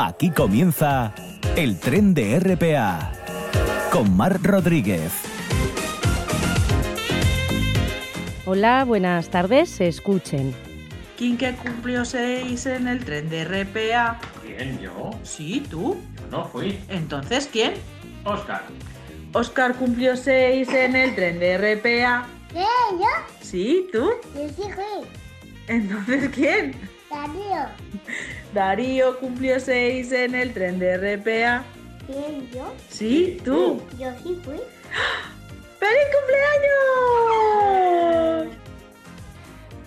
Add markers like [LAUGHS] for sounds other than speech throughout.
Aquí comienza el tren de RPA con Mar Rodríguez. Hola, buenas tardes, escuchen. ¿Quién que cumplió seis en el tren de RPA? ¿Quién? ¿Yo? Sí, tú. Yo no fui. Entonces, ¿quién? Oscar. Oscar cumplió seis en el tren de RPA. ¿Qué? ¿Yo? Sí, tú. Yo sí fui. Entonces, ¿quién? Darío. [LAUGHS] Darío cumplió seis en el tren de RPA. ¿Quién? ¿Yo? Sí, tú. Yo sí fui. ¡Feliz cumpleaños!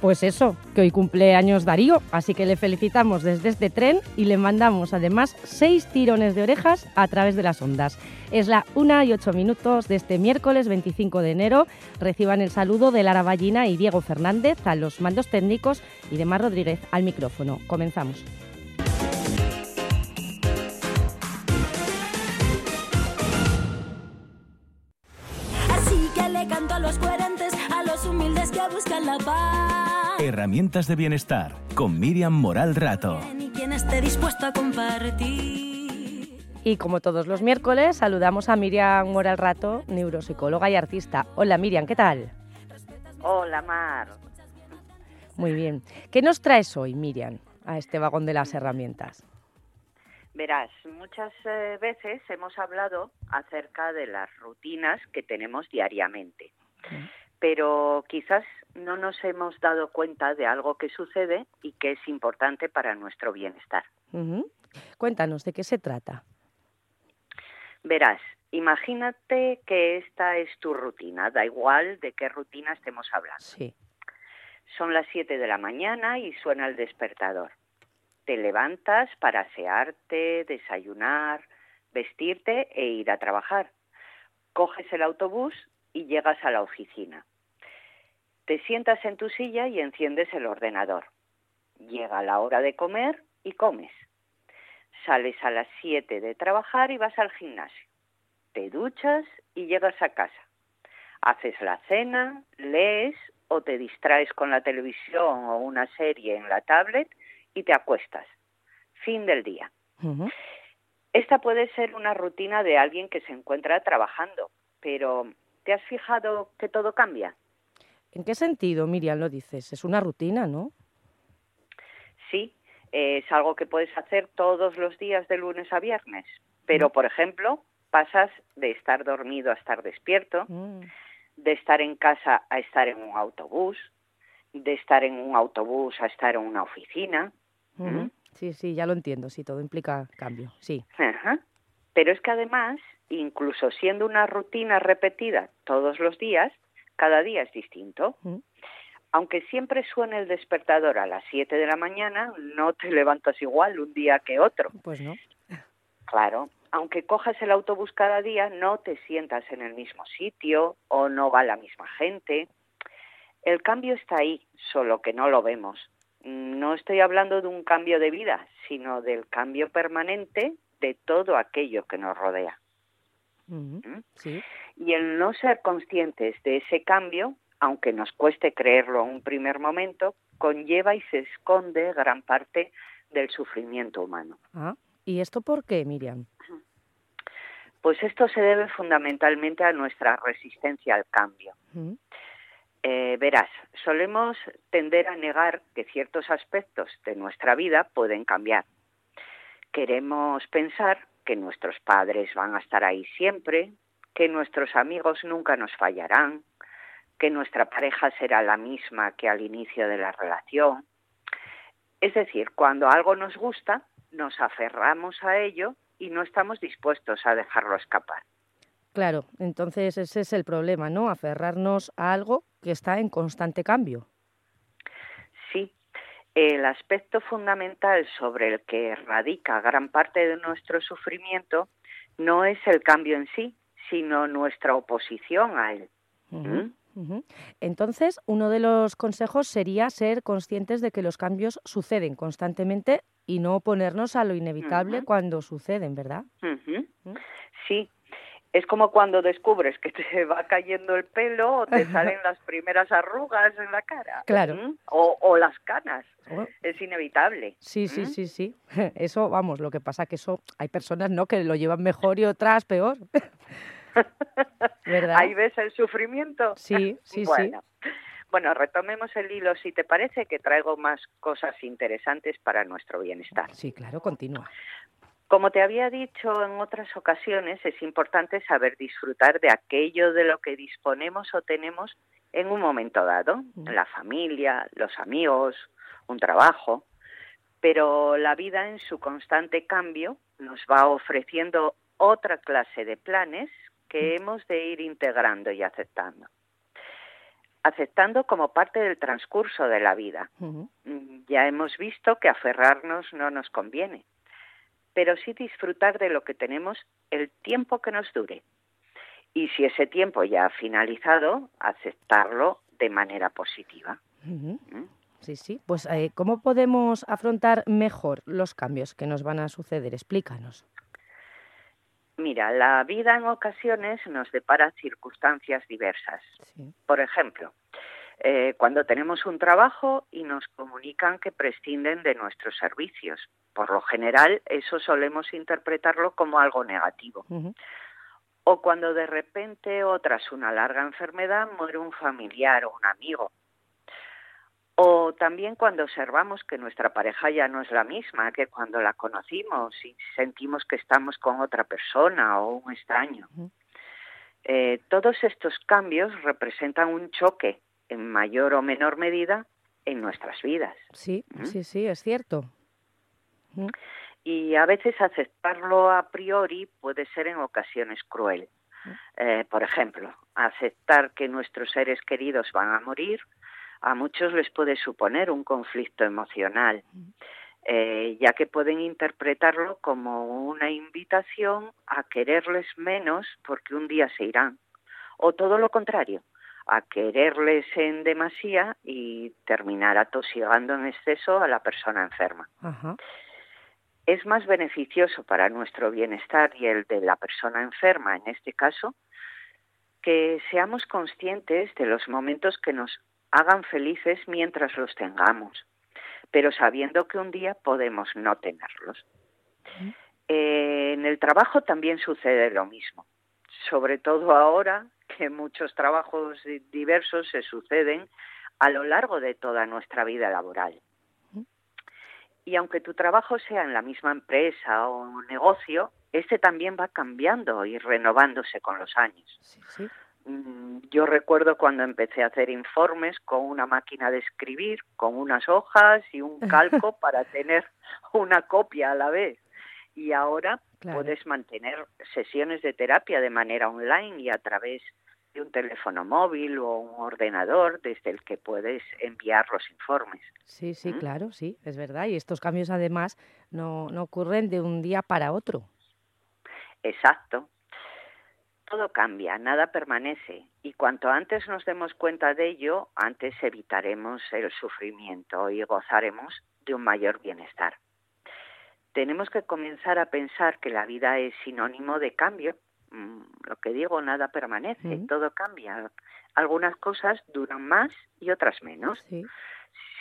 Pues eso, que hoy cumple años Darío, así que le felicitamos desde este tren y le mandamos además seis tirones de orejas a través de las ondas. Es la una y ocho minutos de este miércoles 25 de enero. Reciban el saludo de Lara Ballina y Diego Fernández a los mandos técnicos y de Mar Rodríguez al micrófono. Comenzamos. Canto a los coherentes, a los humildes que buscan la paz. Herramientas de bienestar con Miriam Moral Rato. Y quien esté dispuesto a compartir. Y como todos los miércoles, saludamos a Miriam Moral Rato, neuropsicóloga y artista. Hola Miriam, ¿qué tal? Hola, Mar. Muy bien. ¿Qué nos traes hoy, Miriam, a este vagón de las herramientas? Verás, muchas eh, veces hemos hablado acerca de las rutinas que tenemos diariamente, pero quizás no nos hemos dado cuenta de algo que sucede y que es importante para nuestro bienestar. Cuéntanos, ¿de qué se trata? Verás, imagínate que esta es tu rutina, da igual de qué rutina estemos hablando. Sí. Son las 7 de la mañana y suena el despertador. Te levantas para asearte, desayunar, vestirte e ir a trabajar. Coges el autobús y llegas a la oficina. Te sientas en tu silla y enciendes el ordenador. Llega la hora de comer y comes. Sales a las 7 de trabajar y vas al gimnasio. Te duchas y llegas a casa. Haces la cena, lees o te distraes con la televisión o una serie en la tablet y te acuestas. Fin del día. Esta puede ser una rutina de alguien que se encuentra trabajando, pero ¿te has fijado que todo cambia? ¿En qué sentido, Miriam, lo dices? Es una rutina, ¿no? Sí, eh, es algo que puedes hacer todos los días de lunes a viernes, pero por ejemplo, pasas de estar dormido a estar despierto, Mm. de estar en casa a estar en un autobús, de estar en un autobús a estar en una oficina. Sí, sí, ya lo entiendo, sí, todo implica cambio, sí. Ajá. Pero es que además, incluso siendo una rutina repetida todos los días, cada día es distinto. Aunque siempre suene el despertador a las 7 de la mañana, no te levantas igual un día que otro. Pues no. Claro, aunque cojas el autobús cada día, no te sientas en el mismo sitio o no va la misma gente. El cambio está ahí, solo que no lo vemos. No estoy hablando de un cambio de vida, sino del cambio permanente de todo aquello que nos rodea. ¿Mm? Sí. Y el no ser conscientes de ese cambio, aunque nos cueste creerlo en un primer momento, conlleva y se esconde gran parte del sufrimiento humano. Ah, ¿y esto por qué, Miriam? Pues esto se debe fundamentalmente a nuestra resistencia al cambio. Eh, verás, solemos tender a negar que ciertos aspectos de nuestra vida pueden cambiar. Queremos pensar que nuestros padres van a estar ahí siempre, que nuestros amigos nunca nos fallarán, que nuestra pareja será la misma que al inicio de la relación. Es decir, cuando algo nos gusta, nos aferramos a ello y no estamos dispuestos a dejarlo escapar. Claro, entonces ese es el problema, ¿no? Aferrarnos a algo que está en constante cambio. Sí, el aspecto fundamental sobre el que radica gran parte de nuestro sufrimiento no es el cambio en sí, sino nuestra oposición a él. ¿Mm? Entonces, uno de los consejos sería ser conscientes de que los cambios suceden constantemente y no oponernos a lo inevitable cuando suceden, ¿verdad? ¿Mm? Sí, Es como cuando descubres que te [LAUGHS] va cayendo el pelo o te salen las primeras arrugas en la cara. Claro. ¿Mm? O, o las canas. Oh, Es inevitable. Sí, sí, ¿Mm? sí, sí. [LAUGHS] Eso, vamos, lo que pasa que eso hay personas, ¿no? Que lo llevan mejor y otras peor. [LAUGHS] ¿Verdad? Ahí ves el sufrimiento. Sí, sí, sí. bueno. Bueno, retomemos el hilo si te parece que traigo más cosas interesantes para nuestro bienestar. Sí, claro, continúa. Como te había dicho en otras ocasiones, es importante saber disfrutar de aquello de lo que disponemos o tenemos en un momento dado, la familia, los amigos, un trabajo, pero la vida en su constante cambio nos va ofreciendo otra clase de planes que hemos de ir integrando y aceptando. Aceptando como parte del transcurso de la vida. Mm, Ya hemos visto que aferrarnos no nos conviene, pero sí disfrutar de lo que tenemos el tiempo que nos dure. Y si ese tiempo ya ha finalizado, aceptarlo de manera positiva. ¿Mm? Sí, sí. Pues, eh, ¿cómo podemos afrontar mejor los cambios que nos van a suceder? Explícanos. Mira, la vida en ocasiones nos depara circunstancias diversas. Sí. Por ejemplo, eh, cuando tenemos un trabajo y nos comunican que prescinden de nuestros servicios. Por lo general, eso solemos interpretarlo como algo negativo. O cuando de repente o tras una larga enfermedad muere un familiar o un amigo. O también cuando observamos que nuestra pareja ya no es la misma que cuando la conocimos y sentimos que estamos con otra persona o un extraño. Eh, todos estos cambios representan un choque en mayor o menor medida en nuestras vidas. Sí, ¿Mm? sí, sí, es cierto. Ujú. y a veces aceptarlo a priori puede ser en ocasiones cruel. Eh, por ejemplo, aceptar que nuestros seres queridos van a morir a muchos les puede suponer un conflicto emocional, eh, ya que pueden interpretarlo como una invitación a quererles menos porque un día se irán, o todo lo contrario, a quererles en demasía y terminar atosigando en exceso a la persona enferma Ajá. es más beneficioso para nuestro bienestar y el de la persona enferma, en este caso, que seamos conscientes de los momentos que nos hagan felices mientras los tengamos, pero sabiendo que un día podemos no tenerlos. Eh, en el trabajo también sucede lo mismo, sobre todo ahora que muchos trabajos di- diversos se suceden a lo largo de toda nuestra vida laboral. Y aunque tu trabajo sea en la misma empresa o negocio, este también va cambiando y renovándose con los años. Sí, sí. Mm, Yo recuerdo cuando empecé a hacer informes con una máquina de escribir, con unas hojas y un calco [LAUGHS] para tener una copia a la vez. Y ahora Claro. puedes mantener sesiones de terapia de manera online y a través de un teléfono móvil o un ordenador desde el que puedes enviar los informes. Sí, sí, ¿Mm? claro, sí, es verdad. Y estos cambios además no, no ocurren de un día para otro. Exacto. Todo cambia, nada permanece. Y cuanto antes nos demos cuenta de ello, antes evitaremos el sufrimiento y gozaremos de un mayor bienestar. Tenemos que comenzar a pensar que la vida es sinónimo de cambio. Mm, Lo que digo, nada permanece, todo cambia. Algunas cosas duran más y otras menos. Sí.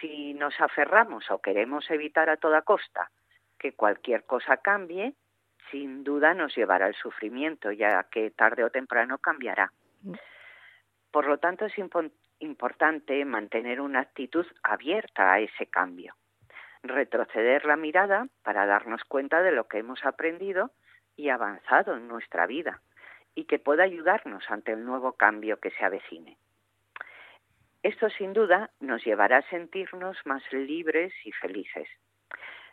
Si nos aferramos o queremos evitar a toda costa que cualquier cosa cambie, sin duda nos llevará al sufrimiento, ya que tarde o temprano cambiará. Mm. Por lo tanto, es impo- importante mantener una actitud abierta a ese cambio, retroceder la mirada para darnos cuenta de lo que hemos aprendido y avanzado en nuestra vida y que pueda ayudarnos ante el nuevo cambio que se avecine. Esto sin duda nos llevará a sentirnos más libres y felices.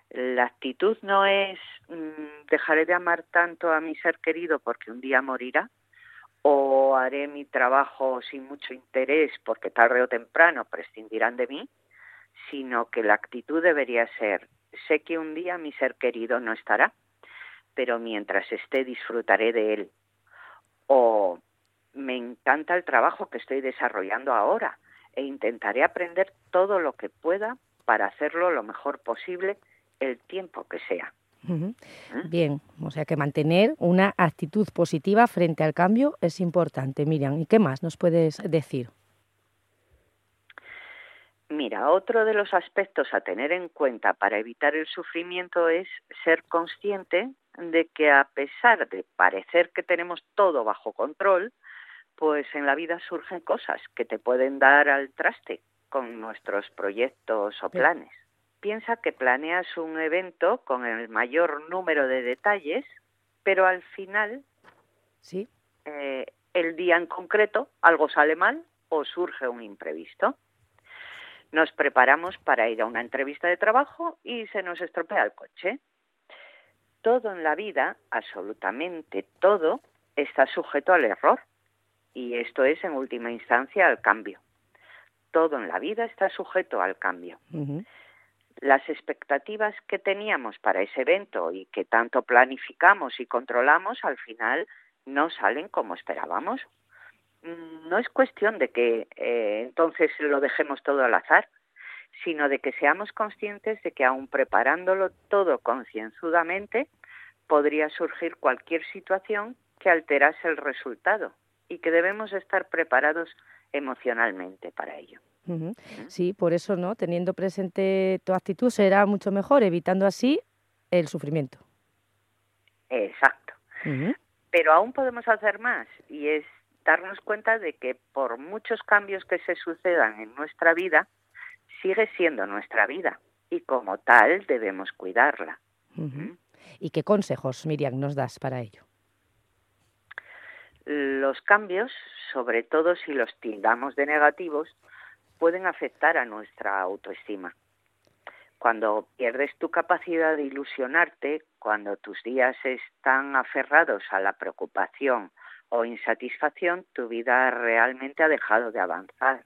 La actitud no es mm, dejaré de amar tanto a mi ser querido porque un día morirá o haré mi trabajo sin mucho interés porque tarde o temprano prescindirán de mí, sino que la actitud debería ser sé que un día mi ser querido no estará, pero mientras esté disfrutaré de él. O me encanta el trabajo que estoy desarrollando ahora e intentaré aprender todo lo que pueda para hacerlo lo mejor posible el tiempo que sea. ¿Mm? Bien, O sea que mantener una actitud positiva frente al cambio es importante. Miriam, ¿y qué más nos puedes decir? Mira, otro de los aspectos a tener en cuenta para evitar el sufrimiento es ser consciente de que a pesar de parecer que tenemos todo bajo control, pues en la vida surgen cosas que te pueden dar al traste con nuestros proyectos o planes. Piensa que planeas un evento con el mayor número de detalles, pero al final, Sí. eh, el día en concreto, algo sale mal o surge un imprevisto. Nos preparamos para ir a una entrevista de trabajo y se nos estropea el coche. Todo en la vida, absolutamente todo, está sujeto al error. Y esto es, en última instancia, al cambio. Todo en la vida está sujeto al cambio. Las expectativas que teníamos para ese evento y que tanto planificamos y controlamos, al final no salen como esperábamos. Mm, No es cuestión de que eh, entonces lo dejemos todo al azar, sino de que seamos conscientes de que aun preparándolo todo concienzudamente, podría surgir cualquier situación que alterase el resultado y que debemos estar preparados emocionalmente para ello. Ujú. Sí, por eso, ¿no? Teniendo presente tu actitud será mucho mejor, evitando así el sufrimiento. Exacto. Pero aún podemos hacer más y es darnos cuenta de que por muchos cambios que se sucedan en nuestra vida, sigue siendo nuestra vida y como tal debemos cuidarla. Ujú. ¿Y qué consejos, Miriam, nos das para ello? Los cambios, sobre todo si los tildamos de negativos, pueden afectar a nuestra autoestima. Cuando pierdes tu capacidad de ilusionarte, cuando tus días están aferrados a la preocupación o insatisfacción, tu vida realmente ha dejado de avanzar.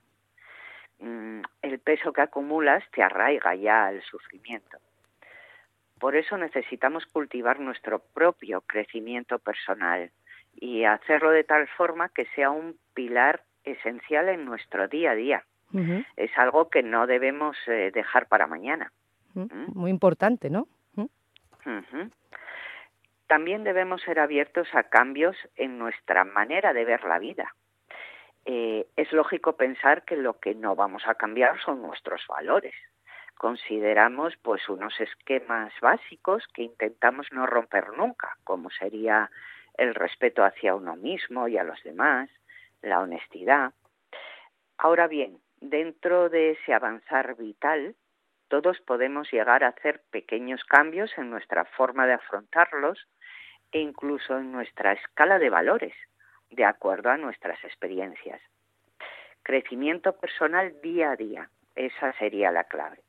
Mm, El peso que acumulas te arraiga ya al sufrimiento. Por eso necesitamos cultivar nuestro propio crecimiento personal y hacerlo de tal forma que sea un pilar esencial en nuestro día a día. Es algo que no debemos eh, dejar para mañana. ¿Mm? Muy importante, ¿no? También debemos ser abiertos a cambios en nuestra manera de ver la vida. Eh, es lógico pensar que lo que no vamos a cambiar son nuestros valores. Consideramos pues unos esquemas básicos que intentamos no romper nunca, como sería el respeto hacia uno mismo y a los demás, la honestidad. Ahora bien, dentro de ese avanzar vital, todos podemos llegar a hacer pequeños cambios en nuestra forma de afrontarlos e incluso en nuestra escala de valores, de acuerdo a nuestras experiencias. Crecimiento personal día a día, esa sería la clave.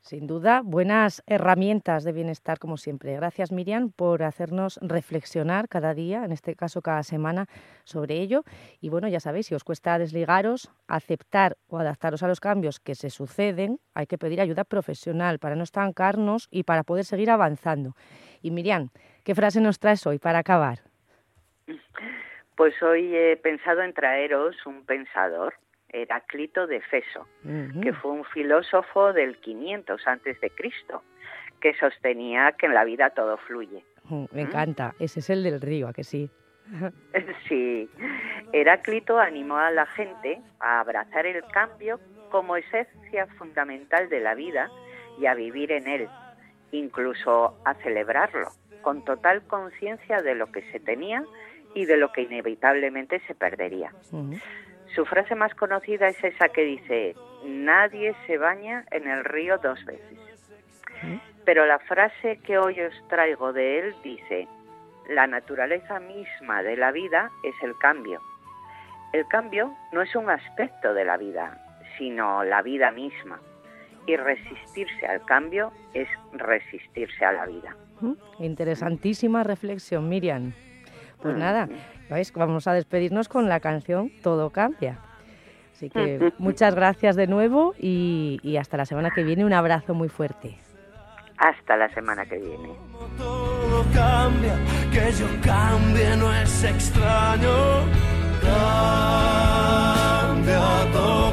Sin duda, buenas herramientas de bienestar como siempre. Gracias Miriam por hacernos reflexionar cada día, en este caso cada semana, sobre ello. Y bueno, ya sabéis, si os cuesta desligaros, aceptar o adaptaros a los cambios que se suceden, hay que pedir ayuda profesional para no estancarnos y para poder seguir avanzando. Y Miriam, ¿qué frase nos traes hoy para acabar? Pues hoy he pensado en traeros un pensador, Heráclito de Feso, que fue un filósofo del 500 antes de Cristo, que sostenía que en la vida todo fluye. Mm, Me encanta, ese es el del río, ¿a que sí? [LAUGHS] Sí, Heráclito animó a la gente a abrazar el cambio como esencia fundamental de la vida y a vivir en él, incluso a celebrarlo, con total conciencia de lo que se tenía y de lo que inevitablemente se perdería. Su frase más conocida es esa que dice, nadie se baña en el río dos veces. Pero la frase que hoy os traigo de él dice, la naturaleza misma de la vida es el cambio. El cambio no es un aspecto de la vida, sino la vida misma. Y resistirse al cambio es resistirse a la vida. Mm, Interesantísima reflexión, Miriam. Pues Mm. nada, ¿veis? vamos a despedirnos con la canción Todo cambia. Así que muchas gracias de nuevo y, y hasta la semana que viene. Un abrazo muy fuerte. Hasta la semana que viene. todo cambia, que yo cambie no es extraño. Cambia, todo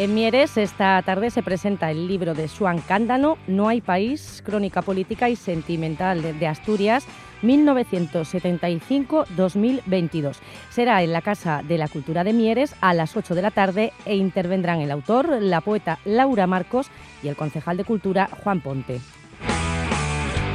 En Mieres esta tarde se presenta el libro de Suan Cándano, No hay país, crónica política y sentimental de Asturias, 1975-2022. Será en la Casa de la Cultura de Mieres a las 8 de la tarde e intervendrán el autor, la poeta Laura Marcos y el concejal de Cultura Juan Ponte.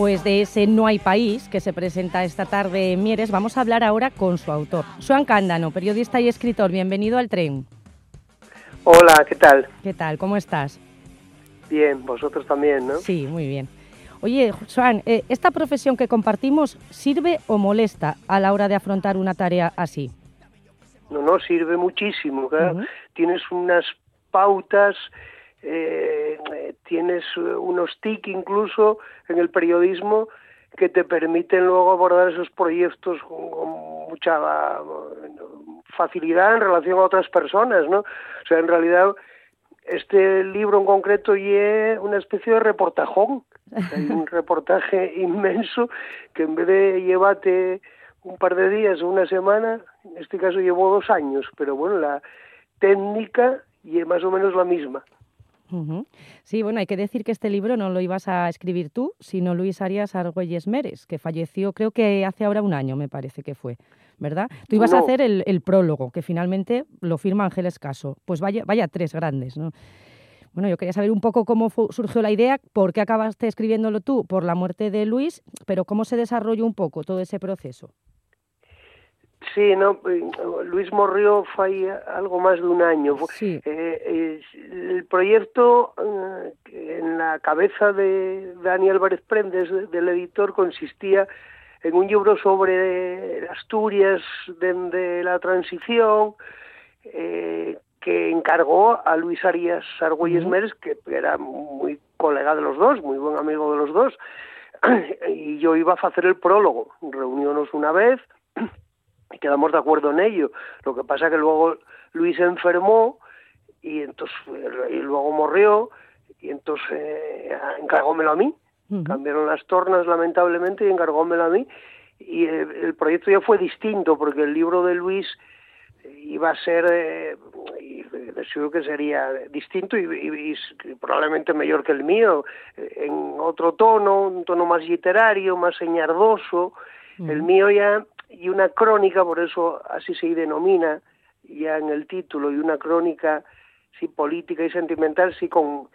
Pues de ese No hay país que se presenta esta tarde en Mieres, vamos a hablar ahora con su autor. Suan Cándano, periodista y escritor, bienvenido al tren. Hola, ¿qué tal? ¿Qué tal? ¿Cómo estás? Bien, vosotros también, ¿no? Sí, muy bien. Oye, Joan, eh, ¿esta profesión que compartimos sirve o molesta a la hora de afrontar una tarea así? No, no, sirve muchísimo. claro. Tienes unas pautas, eh, tienes eh, unos TIC incluso en el periodismo que te permiten luego abordar esos proyectos con, con mucha facilidad en relación a otras personas, ¿no? O sea, en realidad este libro en concreto y una especie de reportajón, [LAUGHS] hay un reportaje inmenso que en vez de llevarte un par de días o una semana, en este caso llevó dos años, pero bueno, la técnica y es más o menos la misma. Sí, bueno, hay que decir que este libro no lo ibas a escribir tú, sino Luis Arias Argüelles Meres, que falleció creo que hace ahora un año, me parece que fue, ¿verdad? Tú ibas a hacer el, el prólogo, que finalmente lo firma Ángeles Caso. Pues vaya, vaya tres grandes, ¿no? Bueno, yo quería saber un poco cómo surgió la idea, por qué acabaste escribiéndolo tú, por la muerte de Luis, pero cómo se desarrolló un poco todo ese proceso. Sí, no, eh, Luis morrió fue algo más de un año. Sí. Eh, el proyecto eh, en la cabeza de Dani Álvarez Prendes, de- del editor, consistía en un libro sobre Asturias de, de la transición eh, que encargó a Luis Arias Argüelles. Meres, que era muy colega de los dos, muy buen amigo de los dos, [CLEARS THROAT] y yo iba a hacer el prólogo. Reuniónos una vez y quedamos de acuerdo en ello. Lo que pasa que luego Luis se enfermó y entonces y luego morrió y entonces eh, encargómelo a mí. Cambiaron las tornas lamentablemente y encargómelo a mí y el proyecto ya fue distinto porque el libro de Luis iba a ser eh, y seguro que sería distinto y, y- y probablemente mejor que el mío eh, en otro tono un tono más literario más señardoso el mío ya y una crónica por eso así se denomina ya en el título y una crónica sí política y sentimental sí con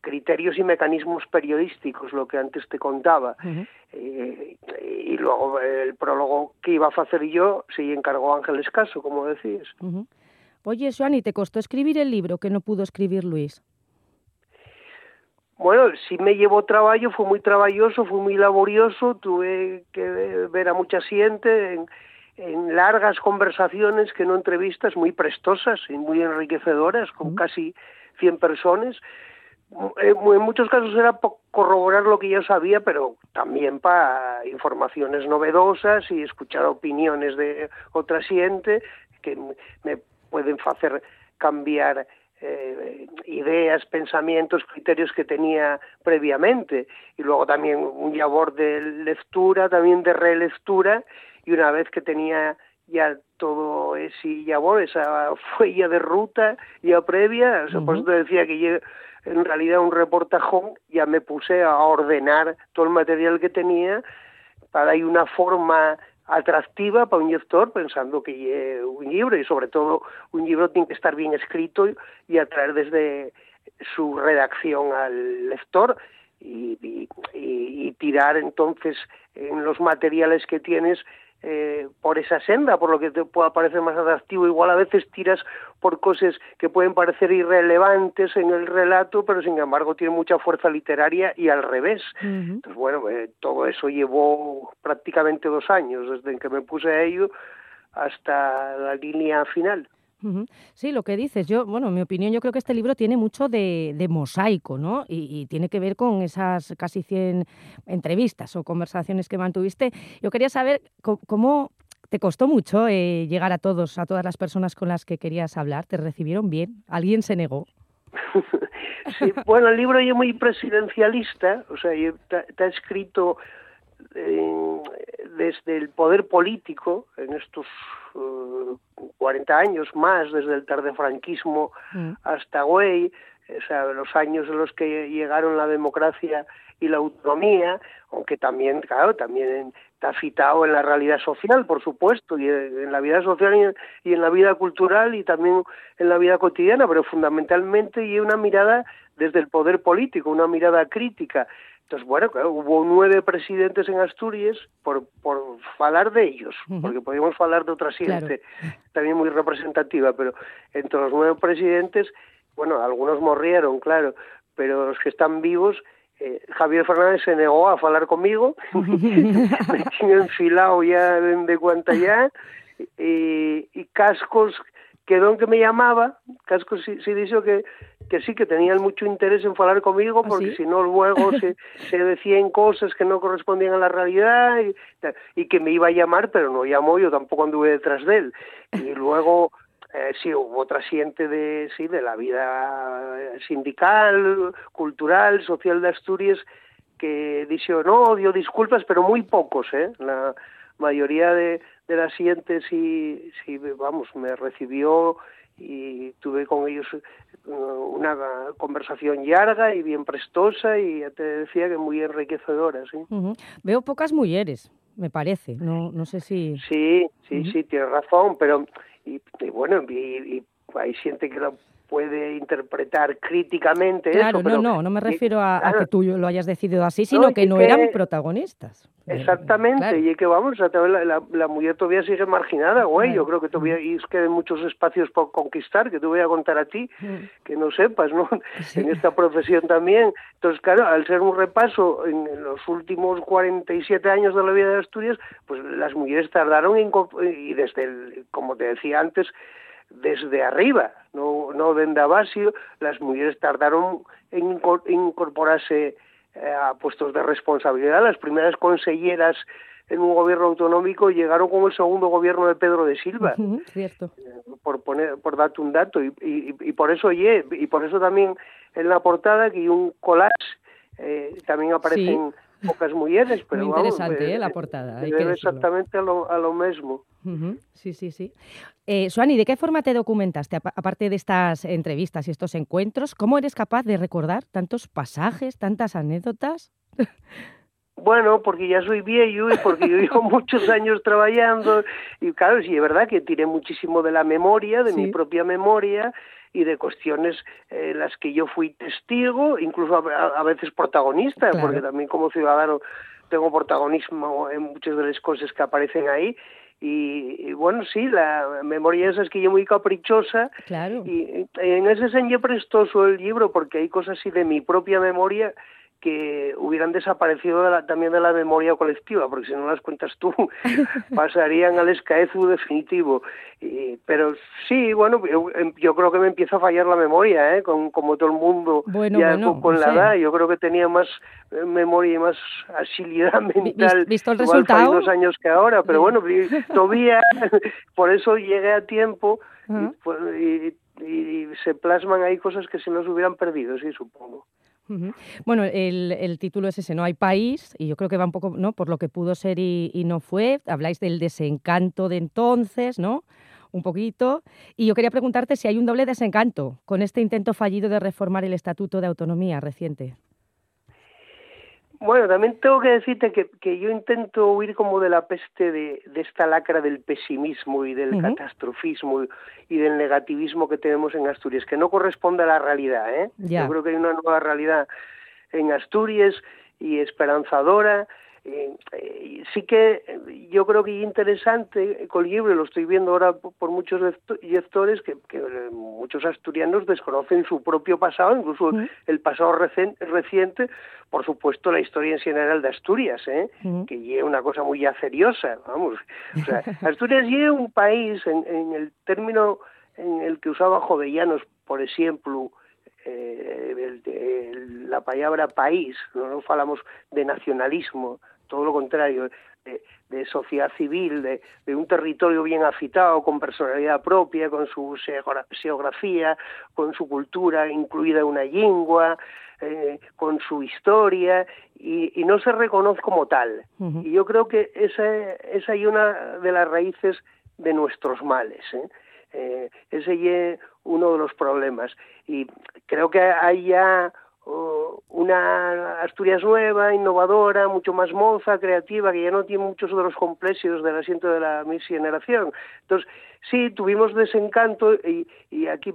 criterios y mecanismos periodísticos lo que antes te contaba eh, y luego el prólogo que iba a hacer yo se encargó Ángeles Caso, como decías. Ujú. Oye, Joan, ¿y te costó escribir el libro que no pudo escribir Luis? Bueno, sí me llevó trabajo, fue muy trabajoso, fue muy laborioso, tuve que ver a mucha gente en, en largas conversaciones, que no entrevistas, muy prestosas y muy enriquecedoras, con casi 100 personas. Eh, En muchos casos era corroborar lo que yo sabía, pero también para informaciones novedosas y escuchar opiniones de otra gente que me pueden hacer cambiar eh, ideas, pensamientos, criterios que tenía previamente. Y luego también un labor de lectura, también de relectura, y una vez que tenía ya todo ese labor, esa [LAUGHS] huella de ruta ya previa, sea, por eso te decía que yo en realidad un reportajón, ya me puse a ordenar todo el material que tenía para dar una forma atractiva para un lector pensando que un libro y sobre todo un libro tiene que estar bien escrito y atraer desde su redacción al lector y- y- y tirar entonces en los materiales que tienes eh, por esa senda, por lo que te pueda parecer más atractivo. Igual a veces tiras por cosas que pueden parecer irrelevantes en el relato, pero sin embargo tiene mucha fuerza literaria y al revés. Entonces, bueno, eh, todo eso llevó prácticamente dos años, desde que me puse a ello hasta la línea final. Sí, lo que dices, yo, bueno, en mi opinión, yo creo que este libro tiene mucho de, de mosaico, ¿no? Y, y tiene que ver con esas casi 100 entrevistas o conversaciones que mantuviste. Yo quería saber cómo te costó mucho eh, llegar a todos, a todas las personas con las que querías hablar. ¿Te recibieron bien? ¿Alguien se negó? [LAUGHS] Sí, bueno, el libro es muy presidencialista, o sea, está escrito eh, desde el poder político en estos eh, 40 años más, desde el tardefranquismo Mm. hasta hoy, o sea, los años en los que llegaron la democracia y la autonomía, aunque también, claro, también está citado en la realidad social, por supuesto, y en la vida social y en, y en la vida cultural y también en la vida cotidiana, pero fundamentalmente y una mirada desde el poder político, una mirada crítica. Entonces, bueno, claro, hubo nueve presidentes en Asturias por, por hablar de ellos, porque podíamos hablar de otra Claro. gente también muy representativa, pero entre los nueve presidentes, bueno, algunos morrieron, claro, pero los que están vivos, eh, Javier Fernández se negó a hablar conmigo, [LAUGHS] me tiene enfilado ya de, de cuanta ya, y, y Cascos quedó en que me llamaba, Cascos sí, sí dijo que, que sí, que tenían mucho interés en hablar conmigo, ¿Ah, porque sí? si no luego se, [LAUGHS] se decían cosas que no correspondían a la realidad y, y que me iba a llamar, pero no llamó, yo tampoco anduve detrás de él. Y [LAUGHS] luego eh, sí hubo otra gente de sí de la vida sindical, cultural, social de Asturias que dijo no, dio disculpas, pero muy pocos, ¿eh? La mayoría de, de las siguientes sí, sí, vamos, me recibió y tuve con ellos eh, una conversación larga y bien prestosa y ya te decía que muy enriquecedora, sí. Veo pocas mujeres, me parece. No, no sé si... Sí, sí, sí, tienes razón, pero y, y bueno, y, y hay gente que lo puede interpretar críticamente Claro, eso, pero no, no, no me refiero a, a claro, que tú lo hayas decidido así, sino que no que- eran protagonistas. Exactamente, claro. y es que vamos, a la, la, la mujer todavía sigue marginada, güey. Claro. Yo creo que todavía y es que hay muchos espacios por conquistar que te voy a contar a ti, Mm. que no sepas, ¿no? Sí. En esta profesión también. Entonces, claro, al ser un repaso en, en los últimos 47 años de la vida de Asturias, pues las mujeres tardaron en, y desde, el, como te decía antes, desde arriba, no, no desde abajo, las mujeres tardaron en inco- incorporarse eh, a puestos de responsabilidad. Las primeras conselleras en un gobierno autonómico llegaron como el segundo gobierno de Pedro de Silva Cierto. por poner por darte un dato y, y, y por eso oye y por eso también en la portada que hay un collage eh, también aparecen pocas mujeres pero Muy vamos, interesante, eh, ¿eh? la portada, hay que decirlo. exactamente a lo, a lo mismo Ujú, Sí, sí, sí. Eh, Suani, ¿de qué forma te documentaste? Apa- Aparte de estas entrevistas y estos encuentros, ¿cómo eres capaz de recordar tantos pasajes, tantas anécdotas? [LAUGHS] Bueno, porque ya soy viejo y porque yo llevo [LAUGHS] muchos años trabajando y claro, sí, es verdad que tiré muchísimo de la memoria, de Sí. mi propia memoria y de cuestiones en las que yo fui testigo, incluso a, a veces protagonista, Claro. porque también como ciudadano tengo protagonismo en muchas de las cosas que aparecen ahí. Y, y bueno, sí, la memoria esa es que yo muy caprichosa Claro. y en ese sentido prestoso el libro porque hay cosas así de mi propia memoria que hubieran desaparecido de la- también de la memoria colectiva, porque si no las cuentas tú [LAUGHS] pasarían al escaezu definitivo. Y- pero sí, bueno, yo, yo creo que me empieza a fallar la memoria, ¿eh? con, como todo el mundo Bueno, ya bueno, con, con no la sé. edad. Yo creo que tenía más eh, memoria y más agilidad mental. visto el resultado. unos años que ahora, pero bueno, todavía, [LAUGHS] por eso llegué a tiempo y, Ajá. pues, y- y- y se plasman ahí cosas que se nos hubieran perdido, sí, supongo. Bueno, el, título es ese, No hay país, y yo creo que va un poco ¿no? por lo que pudo ser y no fue. Habláis del desencanto de entonces, ¿no? Un poquito. Y yo quería preguntarte si hay un doble desencanto con este intento fallido de reformar el Estatuto de Autonomía reciente. Bueno, también tengo que decirte que, que yo intento huir como de la peste de, de esta lacra del pesimismo y del catastrofismo y, y del negativismo que tenemos en Asturias, que no corresponde a la realidad. ¿eh? Yo creo que hay una nueva realidad en Asturias y esperanzadora eh, eh, sí que eh, yo creo que es interesante libro, lo estoy viendo ahora por muchos lectores, que, que muchos asturianos desconocen su propio pasado, incluso el pasado reciente, por supuesto la historia en general de Asturias, ¿eh? que es una cosa muy aceriosa, vamos. O sea, Asturias es un país, en, en, el término en el que usaba Jovellanos, por ejemplo, eh, el, el, la palabra país, no, no falamos de nacionalismo, todo lo contrario, de, de sociedad civil, de, de, un territorio bien afitado, con personalidad propia, con su geografía, con su cultura, incluida una lengua, eh, con su historia, y, y, no se reconoce como tal. Uh -huh. Y yo creo que esa, esa es una de las raíces de nuestros males. ¿eh? Eh, ese es uno de los problemas. Y creo que hay ya una Asturias nueva, innovadora, mucho más moza, creativa, que ya no tiene muchos de los complejos del asiento de la misgeneración. Entonces, sí, tuvimos desencanto y, y aquí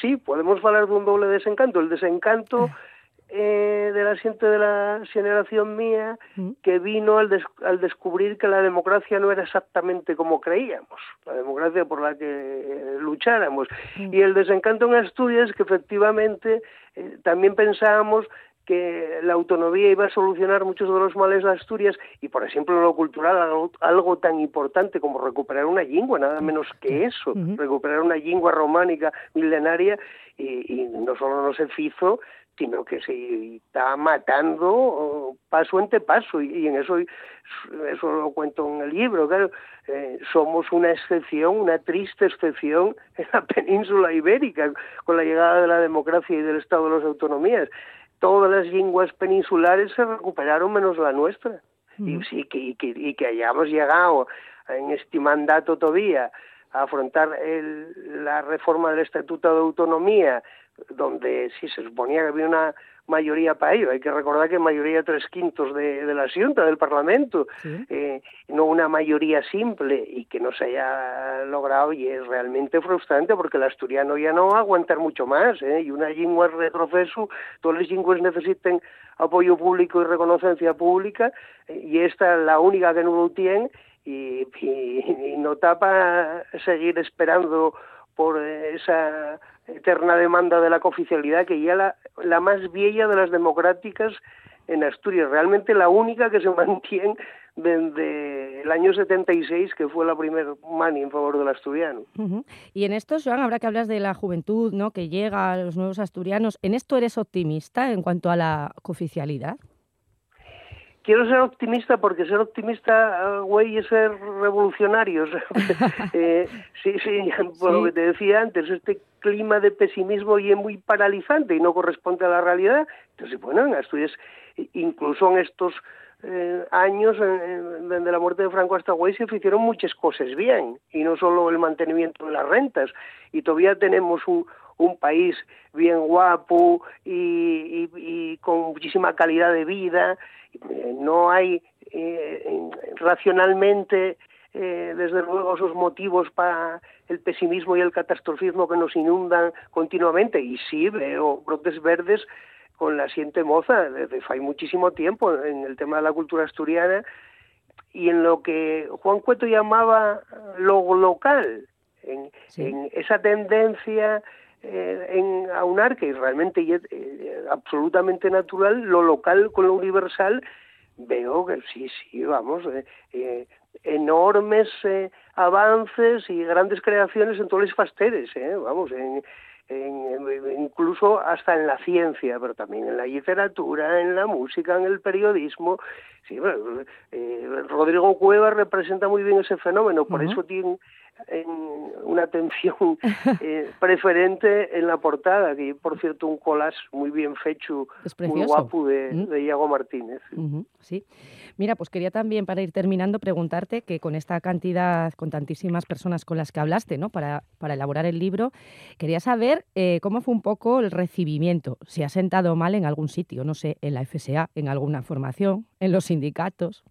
sí, podemos hablar de un doble desencanto. El desencanto eh, del asiento de la generación mía que vino al, des al, descubrir que la democracia no era exactamente como creíamos, la democracia por la que eh, lucháramos. Y el desencanto en Asturias que efectivamente eh, también pensábamos que la autonomía iba a solucionar muchos de los males de Asturias y, por ejemplo, en lo cultural, algo, algo tan importante como recuperar una lengua, nada menos que eso, uh -huh. recuperar una lengua románica milenaria y, y no solo no se hizo, sino que se está matando paso ante paso. Y, y en eso eso lo cuento en el libro claro eh, somos una excepción una triste excepción en la [LAUGHS] península ibérica con la llegada de la democracia y del estado de las autonomías todas las lenguas peninsulares se recuperaron menos la nuestra mm. y sí que, y que y que hayamos llegado en este mandato todavía a afrontar el, la reforma del estatuto de autonomía donde sí se suponía que había una mayoría para ello. Hay que recordar que mayoría tres quintos de, de la Junta, del Parlamento, ¿Sí? eh, no una mayoría simple y que no se haya logrado y es realmente frustrante porque el asturiano ya no va a aguantar mucho más ¿eh? y una lengua retroceso, todas las lenguas necesitan apoyo público y reconocencia pública eh, y esta es la única que no lo tiene y, y, y no tapa seguir esperando por esa eterna demanda de la cooficialidad que ya la, la más vieja de las democráticas en Asturias, realmente la única que se [LAUGHS] mantiene desde el año 76, que fue la primera mani en favor del asturiano. Uh. Y en esto, Joan, habrá que hablar de la juventud ¿no? que llega a los nuevos asturianos. ¿En esto eres optimista en cuanto a la cooficialidad? Quiero ser optimista porque ser optimista, güey, es ser revolucionario. [LAUGHS] eh, sí, sí, [LAUGHS] por sí. lo que te decía antes, este clima de pesimismo y es muy paralizante y no corresponde a la realidad. Entonces, bueno, en Asturias, incluso en estos eh, años, desde la muerte de Franco hasta Güey, se hicieron muchas cosas bien, y no solo el mantenimiento de las rentas. Y todavía tenemos un, un país bien guapo y, y, y con muchísima calidad de vida, no hay eh, racionalmente eh, desde luego esos motivos para el pesimismo y el catastrofismo que nos inundan continuamente y sí veo brotes verdes con la siente moza desde hace muchísimo tiempo en el tema de la cultura asturiana y en lo que Juan Cueto llamaba lo local en, sí. en esa tendencia eh, en aunar que realmente es eh, absolutamente natural lo local con lo universal veo que sí sí vamos eh, eh, enormes eh, avances y grandes creaciones en todos los fasteres eh, vamos en, en, incluso hasta en la ciencia, pero también en la literatura, en la música, en el periodismo. Sí, bueno, eh, Rodrigo Cueva representa muy bien ese fenómeno, por uh -huh. eso tiene en una atención [LAUGHS] eh, preferente en la portada, que por cierto un collage muy bien fecho, muy guapo de, mm. de Iago Martínez. Uh -huh, sí. Mira, pues quería también, para ir terminando, preguntarte que con esta cantidad, con tantísimas personas con las que hablaste, ¿no? Para, para elaborar el libro, quería saber eh, cómo fue un poco el recibimiento, si ha sentado mal en algún sitio, no sé, en la FSA, en alguna formación, en los sindicatos.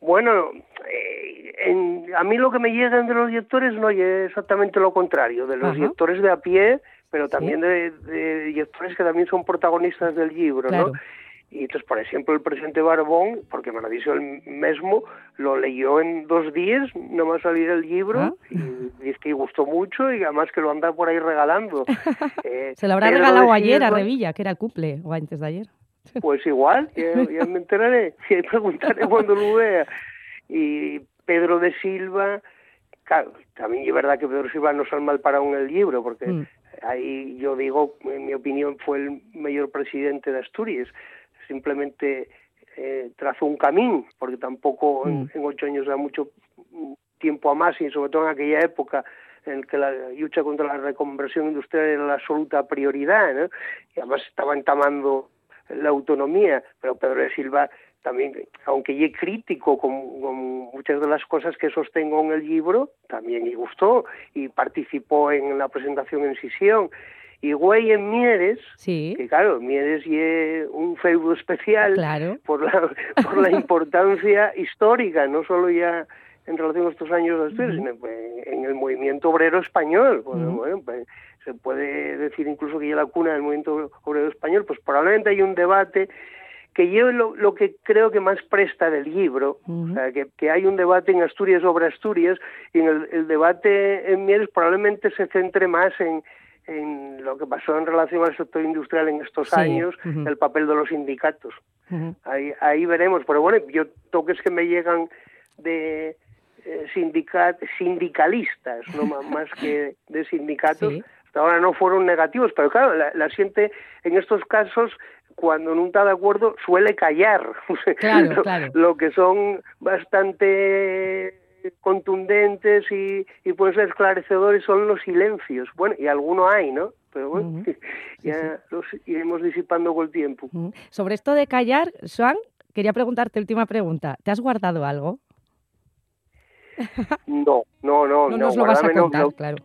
Bueno, eh, en, a mí lo que me llegan de los directores no es exactamente lo contrario, de los Ajá. directores de a pie, pero también ¿Sí? de, de, directores que también son protagonistas del libro, claro. ¿no? Y entonces, por ejemplo, el presidente Barbón, porque me lo dicho él mismo, lo leyó en dos días, nomás salir el libro, Ah. y dice que gustó mucho y además que lo anda por ahí regalando. [LAUGHS] Eh, Se lo habrá regalado ayer a Revilla, que era el cumple, o antes de ayer. Pues igual, ya, ya me enteraré, [LAUGHS] y preguntaré cuando lo vea. Y Pedro de Silva, claro, también es verdad que Pedro Silva no sale mal parado en el libro, porque Mm. ahí yo digo, en mi opinión, fue el mayor presidente de Asturias. Simplemente eh, trazó un camino, porque tampoco en, Mm. en ocho años da mucho tiempo a más, y sobre todo en aquella época en que la lucha contra la reconversión industrial era la absoluta prioridad, ¿no? y además estaba entamando la autonomía, pero Pedro de Silva también, aunque yo crítico con, con muchas de las cosas que sostengo en el libro, también le gustó y participó en la presentación en Sisión. Y güey en Mieres, Sí, que claro, Mieres y un feudo especial claro. por la, por la [LAUGHS] importancia histórica, no solo ya en relación a estos años de Asturias, sino pues, en el movimiento obrero español. Pues, Ujú. bueno, pues, se puede decir incluso que ya la cuna del movimiento obrero español, pues probablemente hay un debate que yo lo, lo que creo que más presta del libro, o sea, que, que hay un debate en Asturias sobre Asturias y en el, el debate en Mieres probablemente se centre más en, en lo que pasó en relación al sector industrial en estos Sí, años, el papel de los sindicatos. Ahí, ahí veremos, pero bueno, yo toques que me llegan de eh, sindicat, sindicalistas, no más que de sindicatos, [LAUGHS] Sí. hasta ahora no fueron negativos, pero claro, la, la gente en estos casos cuando no está de acuerdo suele callar, [LAUGHS] Claro, lo, claro. lo que son bastante contundentes y, y pueden ser esclarecedores son los silencios. Bueno, y alguno hay, ¿no? Pero bueno, [LAUGHS] ya los iremos disipando con el tiempo. Sobre esto de callar, Joan, quería preguntarte, última pregunta. ¿Te has guardado algo? No, no, no, No no, nos lo vas a no, contar, no, claro.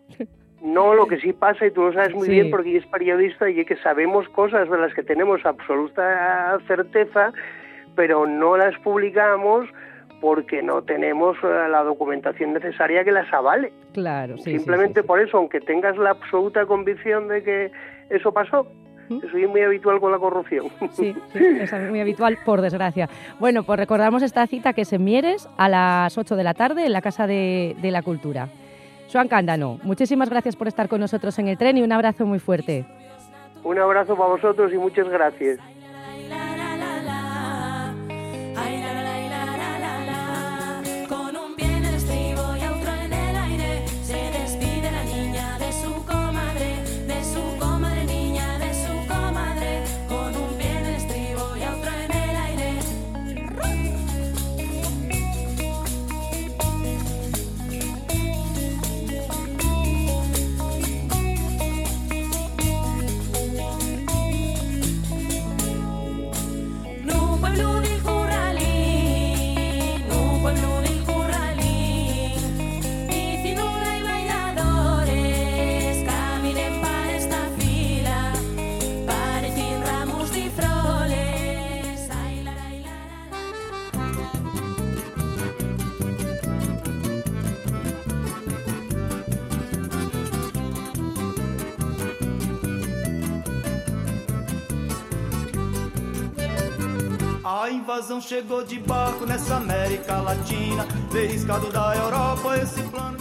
No, lo que sí pasa, y tú lo sabes muy Sí. bien porque eres periodista y es que sabemos cosas de las que tenemos absoluta certeza, pero no las publicamos porque no tenemos eh, la documentación necesaria que las avale. Claro, sí. Simplemente sí, por eso, aunque tengas la absoluta convicción de que eso pasó, ¿Mm? eso es muy habitual con la corrupción. Sí, [LAUGHS] sí, es muy habitual, por desgracia. Bueno, pues recordamos esta cita que es en Mieres a las 8 de la tarde en la Casa de, de la Cultura. Joan Cándano, muchísimas gracias por estar con nosotros en el tren y un abrazo muy fuerte. Un abrazo para vosotros y muchas gracias.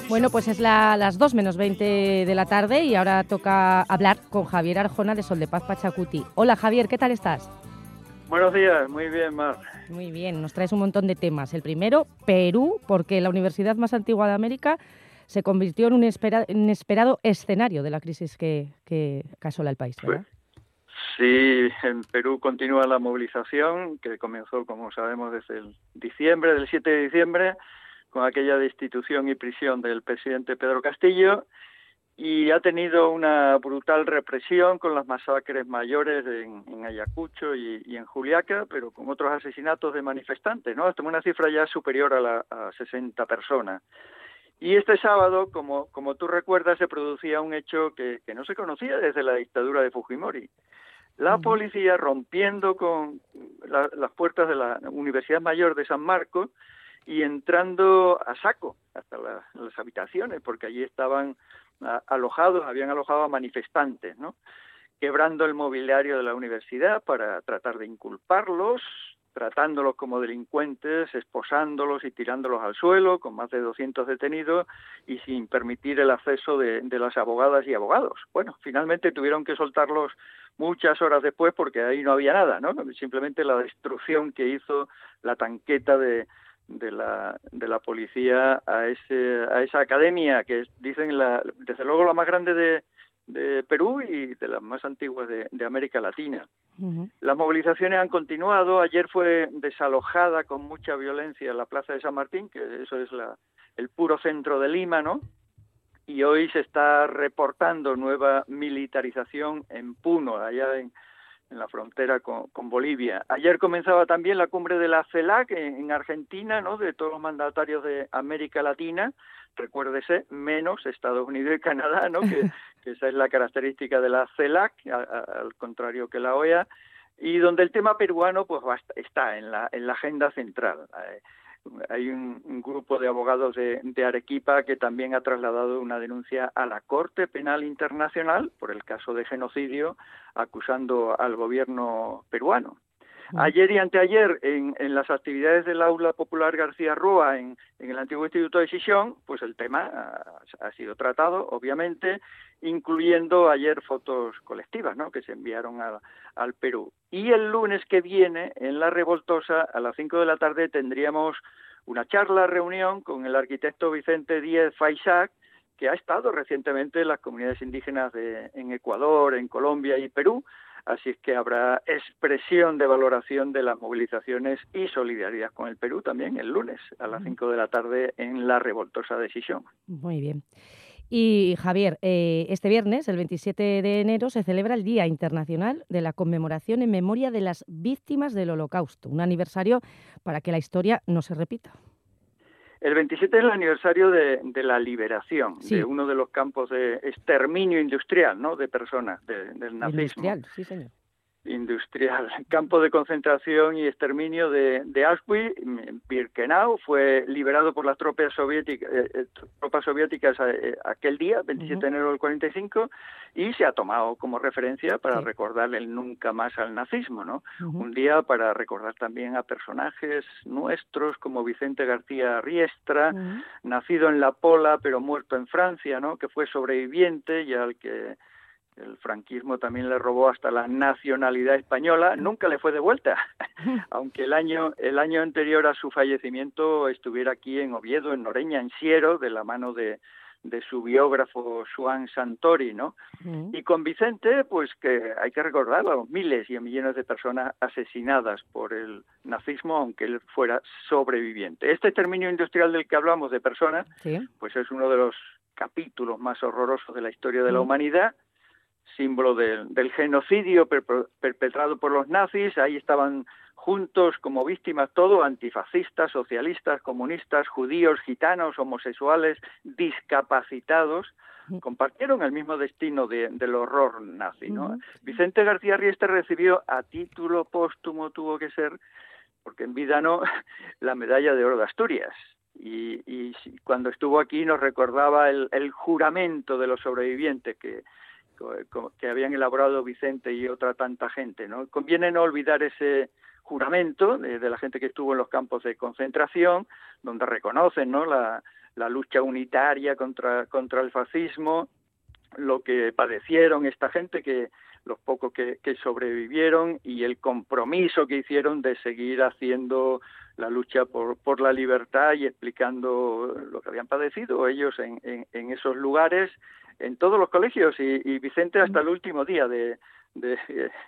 Bueno, pues es la- las 2 menos 20 de la tarde y ahora toca hablar con Javier Arjona de Sol de Paz Pachacuti. Hola Javier, ¿qué tal estás? Buenos días, muy bien, Mar. Muy bien, nos traes un montón de temas. El primero, Perú, porque la universidad más antigua de América se convirtió en un espera- inesperado escenario de la crisis que, que asola el país, ¿verdad? Sí, en Perú continúa la movilización que comenzó, como sabemos, desde el diciembre, del 7 de diciembre, con aquella destitución y prisión del presidente Pedro Castillo y ha tenido una brutal represión con las masacres mayores en, Ayacucho y, en Juliaca, pero con otros asesinatos de manifestantes, ¿no? Hasta una cifra ya superior a, la, a 60 personas. Y este sábado, como, como tú recuerdas, se producía un hecho que no se conocía desde la dictadura de Fujimori. La policía rompiendo con la- las puertas de la Universidad Mayor de San Marcos y entrando a saco hasta la- las habitaciones, porque allí estaban a- alojados, habían alojado a manifestantes, ¿no? quebrando el mobiliario de la universidad para tratar de inculparlos, tratándolos como delincuentes, esposándolos y tirándolos al suelo, con más de 200 detenidos y sin permitir el acceso de, las abogadas y abogados. Bueno, finalmente tuvieron que soltarlos muchas horas después porque ahí no había nada, ¿no? Simplemente la destrucción que hizo la tanqueta de, de la, de la policía a, ese, a esa academia que dicen la, desde luego la más grande de, de Perú y de las más antiguas de, de América Latina. Las movilizaciones han continuado. Ayer fue desalojada con mucha violencia la Plaza de San Martín, que eso es la, el puro centro de Lima, ¿no? Y hoy se está reportando nueva militarización en Puno, allá en, la frontera con, con, Bolivia. Ayer comenzaba también la cumbre de la CELAC en, en, Argentina, ¿no? De todos los mandatarios de América Latina, recuérdese, menos Estados Unidos y Canadá, ¿no? Que, [LAUGHS] que esa es la característica de la CELAC, a, a, al contrario que la OEA, y donde el tema peruano pues está en la, en la agenda central. Eh, hay un, un, grupo de abogados de, de, Arequipa que también ha trasladado una denuncia a la Corte Penal Internacional por el caso de genocidio, acusando al gobierno peruano. Ayer y anteayer, en, en las actividades del Aula Popular García Rúa, en, el antiguo Instituto de Sisión, pues el tema ha, ha, sido tratado, obviamente, incluyendo ayer fotos colectivas, ¿no?, que se enviaron a, al Perú. Y el lunes que viene, en La Revoltosa, a las 5 de la tarde, tendríamos una charla, reunión con el arquitecto Vicente Díez Faisac, que ha estado recientemente en las comunidades indígenas de, en Ecuador, en Colombia y Perú, Así es que habrá expresión de valoración de las movilizaciones y solidaridad con el Perú también el lunes a las 5 de la tarde en la revoltosa decisión. Muy bien. Y Javier, eh, este viernes, el 27 de enero, se celebra el Día Internacional de la Conmemoración en Memoria de las Víctimas del Holocausto, un aniversario para que la historia no se repita. El 27 es el aniversario de, de la liberación sí. de uno de los campos de exterminio industrial, ¿no? De personas, de, del nazismo. Industrial, sí, señor. Industrial, [LAUGHS] campo de concentración y exterminio de, de Auschwitz, Birkenau, fue liberado por las tropas soviéticas, eh, tropas soviéticas eh, aquel día, 27 uh -huh. de enero del 45, y se ha tomado como referencia para sí. recordar el nunca más al nazismo, ¿no? Uh -huh. Un día para recordar también a personajes nuestros como Vicente García Riestra, uh -huh. nacido en La Pola pero muerto en Francia, ¿no? Que fue sobreviviente y al que el franquismo también le robó hasta la nacionalidad española, nunca le fue devuelta, [LAUGHS] aunque el año, el año anterior a su fallecimiento estuviera aquí en Oviedo, en Noreña, en Siero, de la mano de, de su biógrafo Juan Santori, ¿no? Uh -huh. Y con Vicente, pues que hay que recordar a los miles y a millones de personas asesinadas por el nazismo, aunque él fuera sobreviviente. Este exterminio industrial del que hablamos de personas, ¿Sí? pues es uno de los capítulos más horrorosos de la historia de uh -huh. la humanidad, símbolo del, del genocidio per, perpetrado por los nazis. Ahí estaban juntos como víctimas todo, antifascistas, socialistas, comunistas, judíos, gitanos, homosexuales, discapacitados, compartieron el mismo destino de, del horror nazi. ¿no? Uh -huh. Vicente García Riester recibió a título póstumo, tuvo que ser, porque en vida no, [LAUGHS] la medalla de oro de Asturias. Y, y cuando estuvo aquí nos recordaba el, el juramento de los sobrevivientes que que habían elaborado Vicente y otra tanta gente. ¿no? Conviene no olvidar ese juramento de, la gente que estuvo en los campos de concentración, donde reconocen ¿no? la, lucha unitaria contra, contra el fascismo, lo que padecieron esta gente, que los pocos que, sobrevivieron y el compromiso que hicieron de seguir haciendo la lucha por, por la libertad y explicando lo que habían padecido ellos en, en esos lugares en todos los colegios y, y Vicente hasta el último día de, de,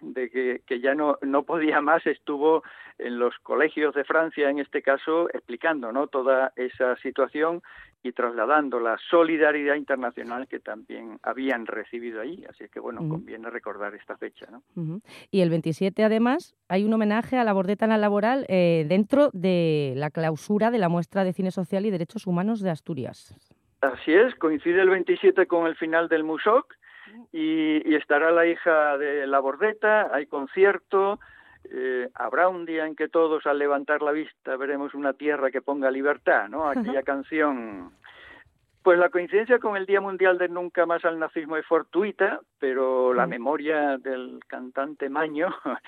de que, que, ya no, no podía más estuvo en los colegios de Francia en este caso explicando no toda esa situación y trasladando la solidaridad internacional que también habían recibido ahí. Así que, bueno, uh -huh. conviene recordar esta fecha. ¿no? Uh -huh. Y el 27, además, hay un homenaje a la bordeta en la laboral eh, dentro de la clausura de la muestra de cine social y derechos humanos de Asturias. Así es, coincide el 27 con el final del Musoc y, y estará la hija de la Bordeta, hay concierto, eh, habrá un día en que todos al levantar la vista veremos una tierra que ponga libertad, ¿no? Aquella canción Pues la coincidencia con el Día Mundial del Nunca Más al Nazismo es fortuita, pero la Mm. memoria del cantante Maño [LAUGHS]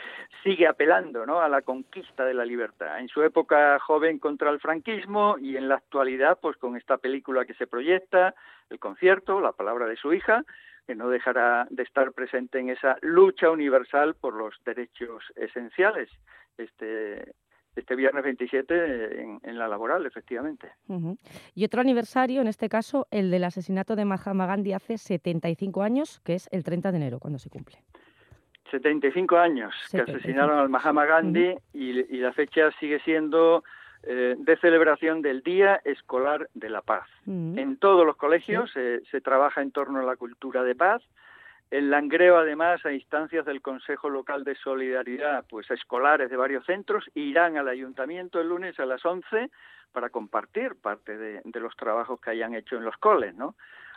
sigue apelando ¿no? a la conquista de la libertad. En su época joven contra el franquismo y en la actualidad, pues con esta película que se proyecta, el concierto, la palabra de su hija, que no dejará de estar presente en esa lucha universal por los derechos esenciales. Este, este viernes 27 en, en la laboral, efectivamente. Y otro aniversario, en este caso, el del asesinato de Mahatma Gandhi hace 75 años, que es el 30 de enero, cuando se cumple. 75 años que 75. asesinaron al Mahatma Gandhi y, y la fecha sigue siendo eh, de celebración del Día Escolar de la Paz. En todos los colegios se- se trabaja en torno a la cultura de paz. El Langreo, además, a instancias del Consejo Local de Solidaridad, pues escolares de varios centros irán al ayuntamiento el lunes a las 11 para compartir parte de, los trabajos que hayan hecho en los coles, ¿no?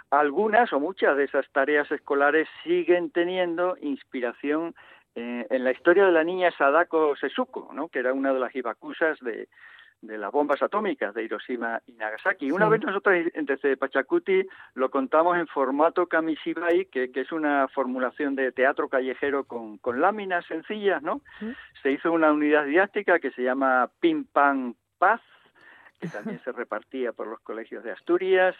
Algunas o muchas de esas tareas escolares siguen teniendo inspiración eh, en la historia de la niña Sadako Sesuko, ¿no? que era una de las hibakusas de, de las bombas atómicas de Hiroshima y Nagasaki. Una vez nosotros desde Pachacuti lo contamos en formato kamishibai, que, que es una formulación de teatro callejero con, con láminas sencillas, ¿no? Se hizo una unidad didáctica que se llama Pim Pam Paz, que también [LAUGHS] se repartía por los colegios de Asturias.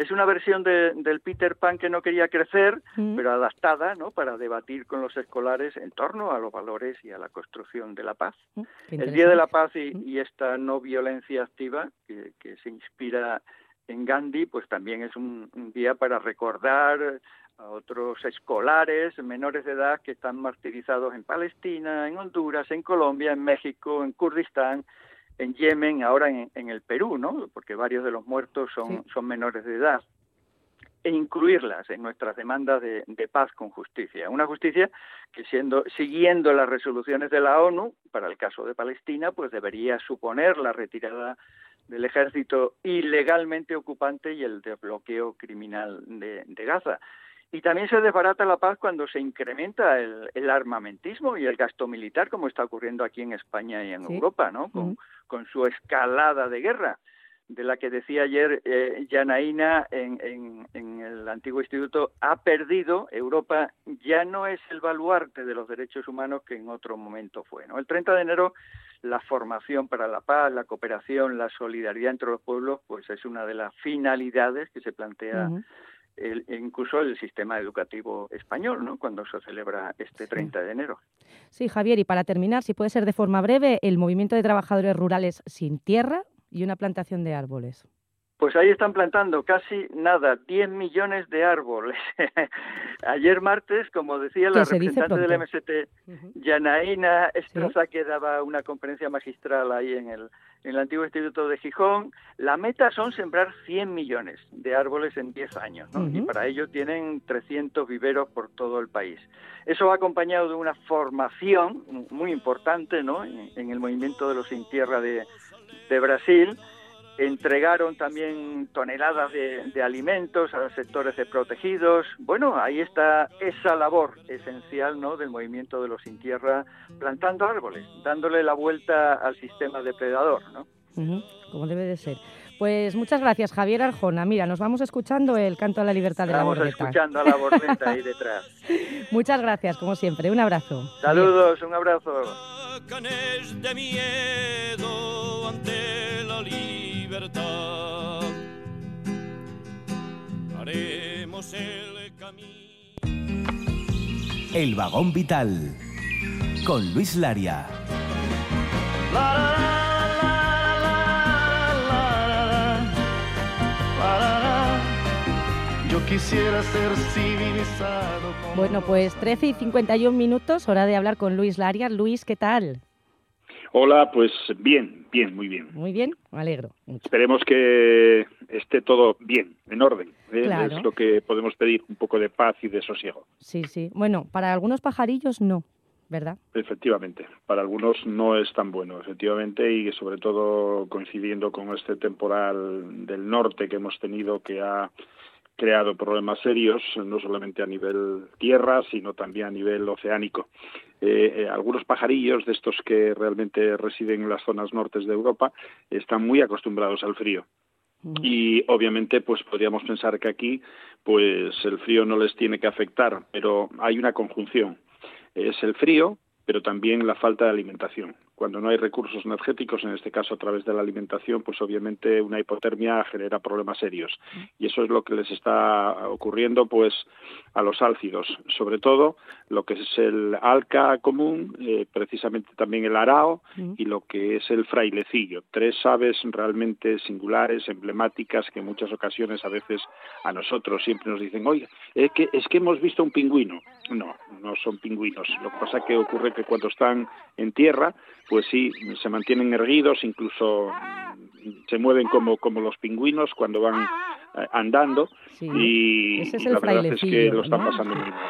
Es una versión de- del Peter Pan que no quería crecer, Mm. pero adaptada, ¿no? Para debatir con los escolares en torno a los valores y a la construcción de la paz. Mm, El Día de la. Paz y, y esta no violencia activa que, que se inspira en Gandhi, pues también es un, un día para recordar a otros escolares menores de edad que están martirizados en Palestina, en Honduras, en Colombia, en México, en Kurdistán, en Yemen, ahora en, en el Perú, ¿no? Porque varios de los muertos son, son menores de edad e incluirlas en nuestras demandas de, de paz con justicia. Una justicia que siendo siguiendo las resoluciones de la ONU para el caso de Palestina, pues debería suponer la retirada del ejército ilegalmente ocupante y el desbloqueo criminal de, de Gaza. Y también se desbarata la paz cuando se incrementa el, el armamentismo y el gasto militar, como está ocurriendo aquí en España y en Sí. Europa, ¿no? Con, su escalada de guerra de la que decía ayer eh, Janaína en, en, en el antiguo instituto, ha perdido, Europa ya no es el baluarte de los derechos humanos que en otro momento fue. ¿no? El 30 de enero la formación para la paz, la cooperación, la solidaridad entre los pueblos, pues es una de las finalidades que se plantea. El, incluso el sistema educativo español, ¿no? Cuando se celebra este 30 de enero. Sí, Javier, y para terminar, si puede ser de forma breve, el movimiento de trabajadores rurales sin tierra y una plantación de árboles. Pues ahí están plantando casi nada, 10 millones de árboles. [LAUGHS] Ayer martes, como decía la representante del. MST, Yanaína Estraza, que daba una conferencia magistral ahí en el, en el antiguo instituto de Gijón, la meta son sembrar 100 millones de árboles en 10 años, ¿no? Y para ello tienen 300 viveros por todo el país. Eso va acompañado de una formación muy importante, ¿no? En, en el movimiento de los sin tierra de, de Brasil, entregaron también toneladas de, de alimentos a los sectores desprotegidos. Bueno, ahí está esa labor esencial ¿no? del movimiento de los sin tierra, plantando árboles, dándole la vuelta al sistema depredador. ¿no? Como debe de ser. Pues muchas gracias, Javier Arjona. Mira, nos vamos escuchando el canto a la libertad de la Estamos bordeta. escuchando a la bordeta ahí detrás. [LAUGHS] Muchas gracias, como siempre. Un abrazo. Saludos, un abrazo. de miedo ante la libertad. Haremos el camino. El vagón vital. Con Luis Laria. Yo quisiera ser civilizado. como Bueno, pues 13 y 51 minutos, hora de hablar con Luis Larias. Luis, ¿qué tal? Hola, pues bien, bien, muy bien. Muy bien, me alegro. mucho. Esperemos que esté todo bien, en orden. ¿eh? Claro. Es lo que podemos pedir, un poco de paz y de sosiego. Sí, sí. Bueno, para algunos pajarillos no, ¿verdad? Efectivamente, para algunos no es tan bueno, efectivamente, y sobre todo coincidiendo con este temporal del norte que hemos tenido que ha creado problemas serios, no solamente a nivel tierra, sino también a nivel oceánico. Eh, eh, algunos pajarillos de estos que realmente residen en las zonas nortes de Europa están muy acostumbrados al frío y obviamente pues podríamos pensar que aquí pues el frío no les tiene que afectar, pero hay una conjunción. Es el frío, pero también la falta de alimentación. Cuando no hay recursos energéticos, en este caso a través de la alimentación, pues obviamente una hipotermia genera problemas serios. Y eso es lo que les está ocurriendo pues a los álcidos, sobre todo lo que es el alca común, eh, precisamente también el arao y lo que es el frailecillo. Tres aves realmente singulares, emblemáticas, que en muchas ocasiones a veces a nosotros siempre nos dicen, oye, es que, es que hemos visto un pingüino. No, no son pingüinos. Lo que pasa que ocurre que cuando están en tierra, pues sí, se mantienen erguidos, incluso se mueven como, como los pingüinos cuando van andando y es la verdad es que lo están ¿no? pasando muy mal.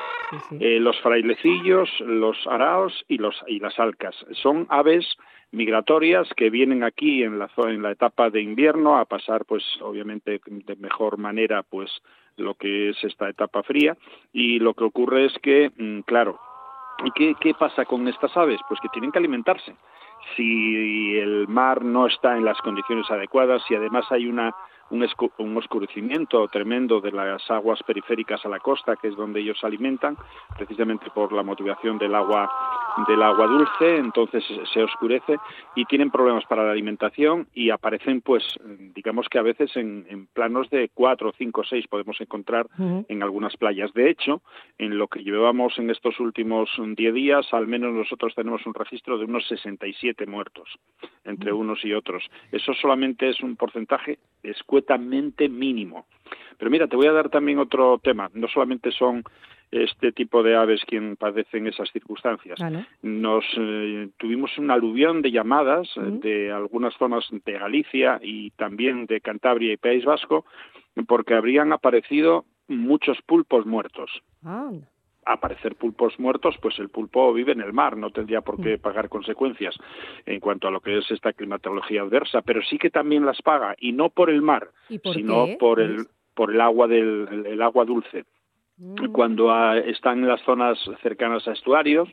Eh, los frailecillos, los araos y, los, y las alcas son aves migratorias que vienen aquí en la, en la etapa de invierno a pasar pues obviamente de mejor manera pues lo que es esta etapa fría y lo que ocurre es que mm, claro ¿Y qué, qué pasa con estas aves? Pues que tienen que alimentarse. Si el mar no está en las condiciones adecuadas, si además hay una, un, escu- un oscurecimiento tremendo de las aguas periféricas a la costa, que es donde ellos se alimentan, precisamente por la motivación del agua del agua dulce, entonces se- se oscurece y tienen problemas para la alimentación y aparecen, pues, digamos que a veces en, en planos de cuatro, cinco, seis podemos encontrar en algunas playas. De hecho, en lo que llevamos en estos últimos 10 días, al menos nosotros tenemos un registro de unos 67 muertos entre unos y otros. Eso solamente es un porcentaje escuetamente mínimo. Pero mira, te voy a dar también otro tema. No solamente son este tipo de aves quien padecen esas circunstancias. Nos eh, tuvimos un aluvión de llamadas eh, de algunas zonas de Galicia y también de Cantabria y País Vasco porque habrían aparecido muchos pulpos muertos. Anda. Aparecer pulpos muertos, pues el pulpo vive en el mar, no tendría por qué pagar consecuencias en cuanto a lo que es esta climatología adversa, pero sí que también las paga y no por el mar, ¿Y por sino qué? por el por el agua del el- el agua dulce. Cuando ah, están en las zonas cercanas a estuarios,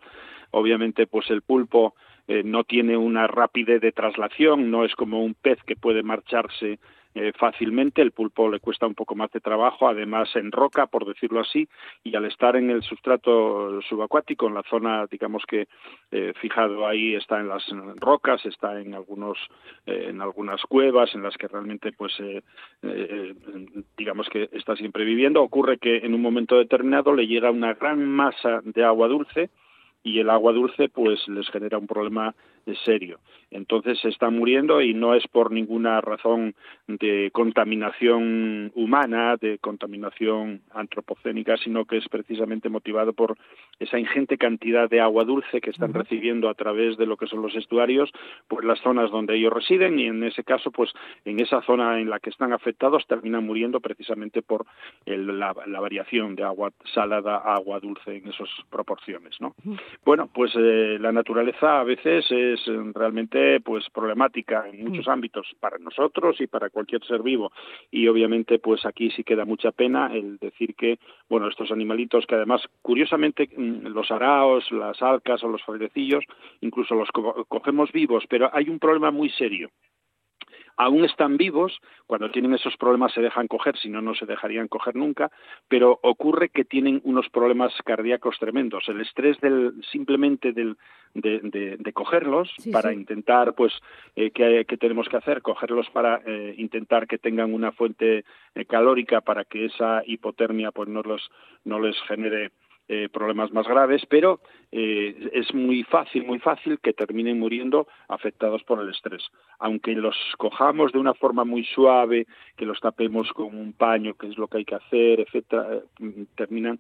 obviamente pues el pulpo eh, no tiene una rapidez de traslación, no es como un pez que puede marcharse eh, fácilmente, el pulpo le cuesta un poco más de trabajo, además en roca, por decirlo así, y al estar en el sustrato subacuático, en la zona, digamos que eh, fijado ahí, está en las rocas, está en algunos, eh, en algunas cuevas, en las que realmente, pues, eh, digamos que está siempre viviendo. Ocurre que en un momento determinado le llega una gran masa de agua dulce y el agua dulce, pues, les genera un problema serio. Entonces se están muriendo y no es por ninguna razón de contaminación humana, de contaminación antropocénica, sino que es precisamente motivado por esa ingente cantidad de agua dulce que están recibiendo a través de lo que son los estuarios, pues las zonas donde ellos residen y en ese caso, pues en esa zona en la que están afectados terminan muriendo precisamente por el- la, la variación de agua salada a agua dulce en esas proporciones, ¿no? Bueno, pues eh, la naturaleza a veces es eh, realmente pues problemática en muchos ámbitos para nosotros y para cualquier ser vivo. Y obviamente pues aquí sí queda mucha pena el decir que bueno estos animalitos que además curiosamente mm, los araos, las alcas o los faldecillos incluso los co- cogemos vivos, pero hay un problema muy serio aún están vivos, cuando tienen esos problemas se dejan coger, si no, no se dejarían coger nunca, pero ocurre que tienen unos problemas cardíacos tremendos. El estrés del, simplemente del, de, de- de cogerlos Sí, para sí. intentar, pues, eh, ¿qué, qué tenemos que hacer? Cogerlos para eh, intentar que tengan una fuente eh, calórica para que esa hipotermia pues no, los, no les genere eh, problemas más graves, pero eh, es muy fácil, muy fácil que terminen muriendo afectados por el estrés. Aunque los cojamos de una forma muy suave, que los tapemos con un paño, que es lo que hay que hacer, etcétera, eh, terminan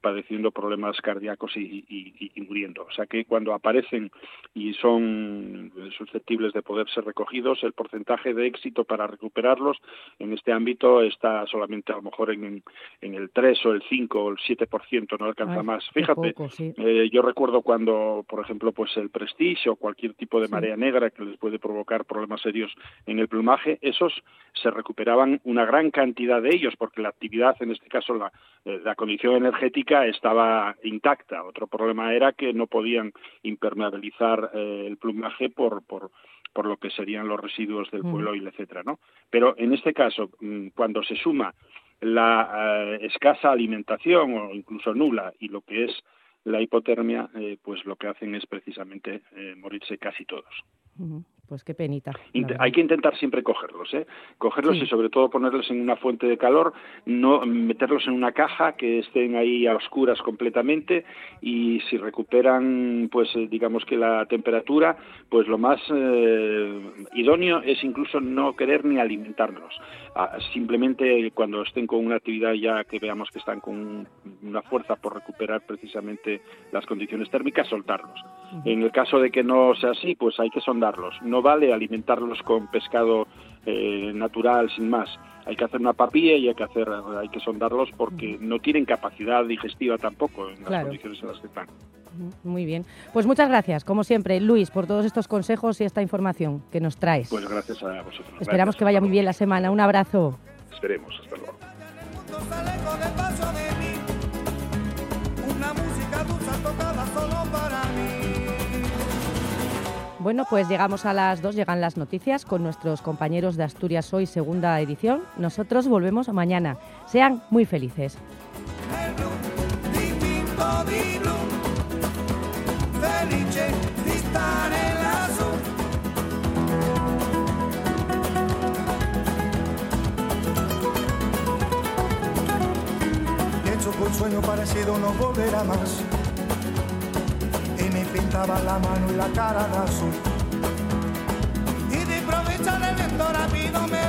padeciendo problemas cardíacos y muriendo. O sea que cuando aparecen y son susceptibles de poder ser recogidos, el porcentaje de éxito para recuperarlos en este ámbito está solamente a lo mejor en, en el 3 o el 5 o el 7%, no alcanza Ay, más. Fíjate, poco, sí. eh, yo recuerdo cuando, por ejemplo, pues el prestigio o cualquier tipo de Sí. marea negra que les puede provocar problemas serios en el plumaje, esos se recuperaban una gran cantidad de ellos porque la actividad, en este caso la, eh, la condición energética estaba intacta. Otro problema era que no podían impermeabilizar eh, el plumaje por por, por, por lo que serían los residuos del Mm. pueblo y etcétera, ¿no? Pero en este caso, mm, cuando se suma la eh, escasa alimentación o incluso nula y lo que es la hipotermia, eh, pues lo que hacen es precisamente eh, morirse casi todos. Pues qué penita. Int- hay que intentar siempre cogerlos, ¿eh? Cogerlos Sí. y sobre todo ponerlos en una fuente de calor, no meterlos en una caja que estén ahí a oscuras completamente y si recuperan, pues eh, digamos que la temperatura, pues lo más eh, idóneo es incluso no querer ni alimentarlos. Ah, simplemente cuando estén con una actividad ya que veamos que están con una fuerza por recuperar precisamente las condiciones térmicas, soltarlos. En el caso de que no sea así, pues hay que sondarlos. No vale alimentarlos con pescado eh, natural sin más. Hay que hacer una papilla y hay que hacer, hay que sondarlos porque no tienen capacidad digestiva tampoco en las Claro. condiciones en las que están. Muy bien. Pues muchas gracias, como siempre, Luis, por todos estos consejos y esta información que nos traes. Pues gracias a vosotros. Esperamos Gracias. que vaya muy bien la semana. Un abrazo. Esperemos. Hasta luego. Una música dulce tocada solo para mí. Bueno, pues llegamos a las dos, llegan las noticias con nuestros compañeros de Asturias Hoy, segunda edición. Nosotros volvemos mañana. Sean muy felices. Pintaba la mano y la cara de azul. Y de improviso el viento rápido me